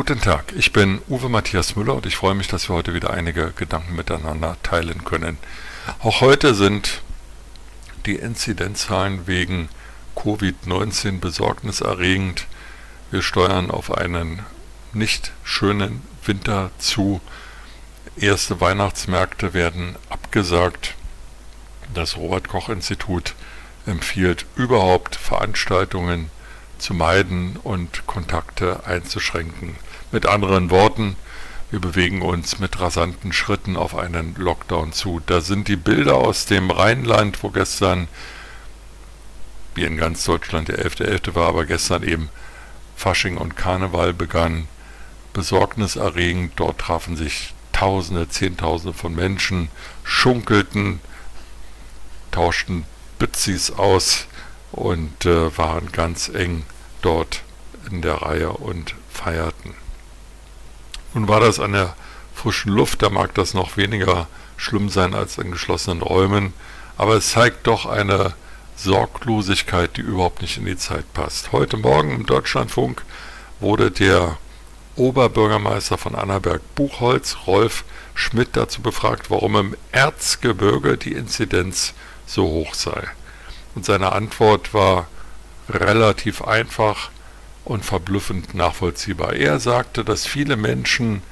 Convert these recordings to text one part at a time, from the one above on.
Guten Tag, ich bin Uwe Matthias Müller und ich freue mich, dass wir heute wieder einige Gedanken miteinander teilen können. Auch heute sind die Inzidenzzahlen wegen Covid-19 besorgniserregend. Wir steuern auf einen nicht schönen Winter zu. Erste Weihnachtsmärkte werden abgesagt. Das Robert Koch Institut empfiehlt überhaupt Veranstaltungen zu meiden und Kontakte einzuschränken. Mit anderen Worten, wir bewegen uns mit rasanten Schritten auf einen Lockdown zu. Da sind die Bilder aus dem Rheinland, wo gestern, wie in ganz Deutschland der 11.11. .11. war, aber gestern eben Fasching und Karneval begann, besorgniserregend. Dort trafen sich Tausende, Zehntausende von Menschen, schunkelten, tauschten Bützis aus, und äh, waren ganz eng dort in der Reihe und feierten. Nun war das an der frischen Luft, da mag das noch weniger schlimm sein als in geschlossenen Räumen, aber es zeigt doch eine Sorglosigkeit, die überhaupt nicht in die Zeit passt. Heute Morgen im Deutschlandfunk wurde der Oberbürgermeister von Annaberg-Buchholz, Rolf Schmidt, dazu befragt, warum im Erzgebirge die Inzidenz so hoch sei. Und seine Antwort war relativ einfach und verblüffend nachvollziehbar. Er sagte, dass viele Menschen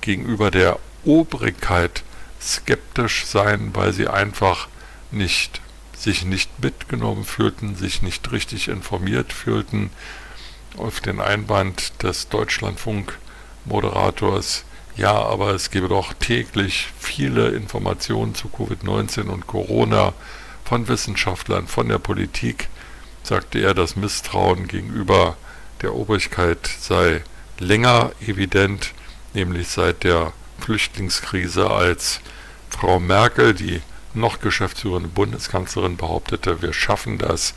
gegenüber der Obrigkeit skeptisch seien, weil sie einfach nicht sich nicht mitgenommen fühlten, sich nicht richtig informiert fühlten. Auf den Einwand des Deutschlandfunk-Moderators, ja, aber es gebe doch täglich viele Informationen zu Covid-19 und Corona von Wissenschaftlern, von der Politik, sagte er, das Misstrauen gegenüber der Obrigkeit sei länger evident, nämlich seit der Flüchtlingskrise, als Frau Merkel, die noch geschäftsführende Bundeskanzlerin, behauptete, wir schaffen das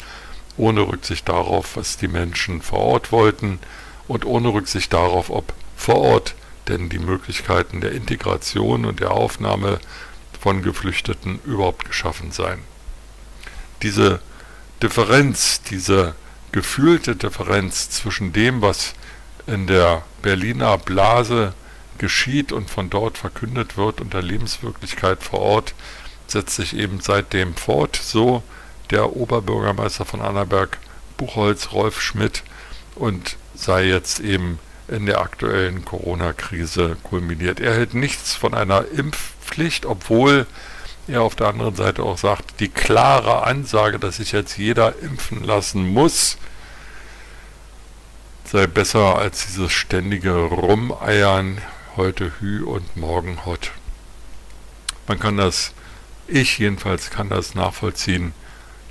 ohne Rücksicht darauf, was die Menschen vor Ort wollten und ohne Rücksicht darauf, ob vor Ort denn die Möglichkeiten der Integration und der Aufnahme von Geflüchteten überhaupt geschaffen seien. Diese Differenz, diese gefühlte Differenz zwischen dem, was in der Berliner Blase geschieht und von dort verkündet wird und der Lebenswirklichkeit vor Ort, setzt sich eben seitdem fort. So der Oberbürgermeister von Annaberg, Buchholz, Rolf Schmidt, und sei jetzt eben in der aktuellen Corona-Krise kulminiert. Er hält nichts von einer Impfpflicht, obwohl er auf der anderen Seite auch sagt, die klare Ansage, dass sich jetzt jeder impfen lassen muss, sei besser als dieses ständige Rumeiern, heute Hü und morgen Hot. Man kann das, ich jedenfalls kann das nachvollziehen,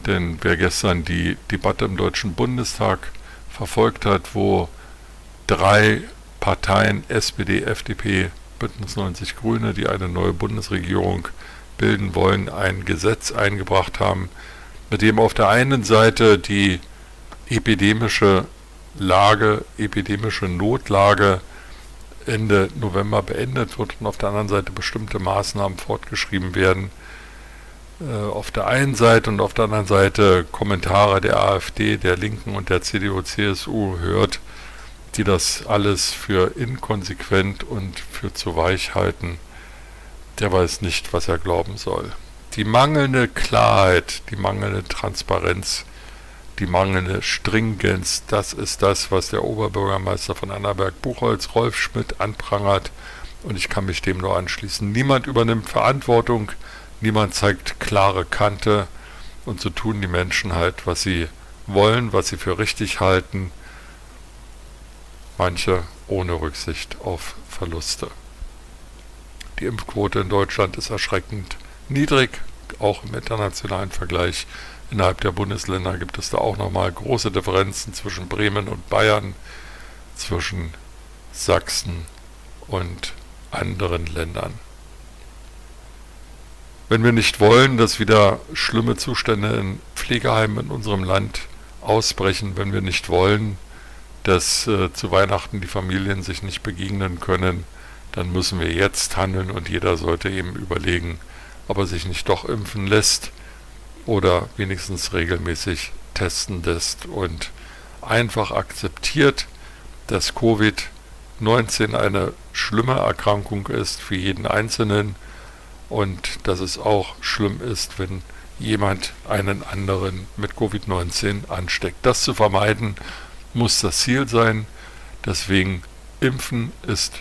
denn wer gestern die Debatte im Deutschen Bundestag verfolgt hat, wo drei Parteien, SPD, FDP, Bündnis 90 Grüne, die eine neue Bundesregierung bilden wollen, ein Gesetz eingebracht haben, mit dem auf der einen Seite die epidemische Lage, epidemische Notlage Ende November beendet wird und auf der anderen Seite bestimmte Maßnahmen fortgeschrieben werden. Äh, auf der einen Seite und auf der anderen Seite Kommentare der AfD, der Linken und der CDU-CSU hört, die das alles für inkonsequent und für zu weich halten der weiß nicht, was er glauben soll. Die mangelnde Klarheit, die mangelnde Transparenz, die mangelnde Stringenz, das ist das, was der Oberbürgermeister von Annaberg-Buchholz, Rolf Schmidt, anprangert. Und ich kann mich dem nur anschließen. Niemand übernimmt Verantwortung, niemand zeigt klare Kante. Und so tun die Menschen halt, was sie wollen, was sie für richtig halten. Manche ohne Rücksicht auf Verluste. Die Impfquote in Deutschland ist erschreckend niedrig, auch im internationalen Vergleich. Innerhalb der Bundesländer gibt es da auch nochmal große Differenzen zwischen Bremen und Bayern, zwischen Sachsen und anderen Ländern. Wenn wir nicht wollen, dass wieder schlimme Zustände in Pflegeheimen in unserem Land ausbrechen, wenn wir nicht wollen, dass äh, zu Weihnachten die Familien sich nicht begegnen können, dann müssen wir jetzt handeln und jeder sollte eben überlegen, ob er sich nicht doch impfen lässt oder wenigstens regelmäßig testen lässt und einfach akzeptiert, dass Covid Covid-19 eine schlimme Erkrankung ist für jeden Einzelnen und dass es auch schlimm ist, wenn jemand einen anderen mit Covid-19 ansteckt. Das zu vermeiden muss das Ziel sein. Deswegen impfen ist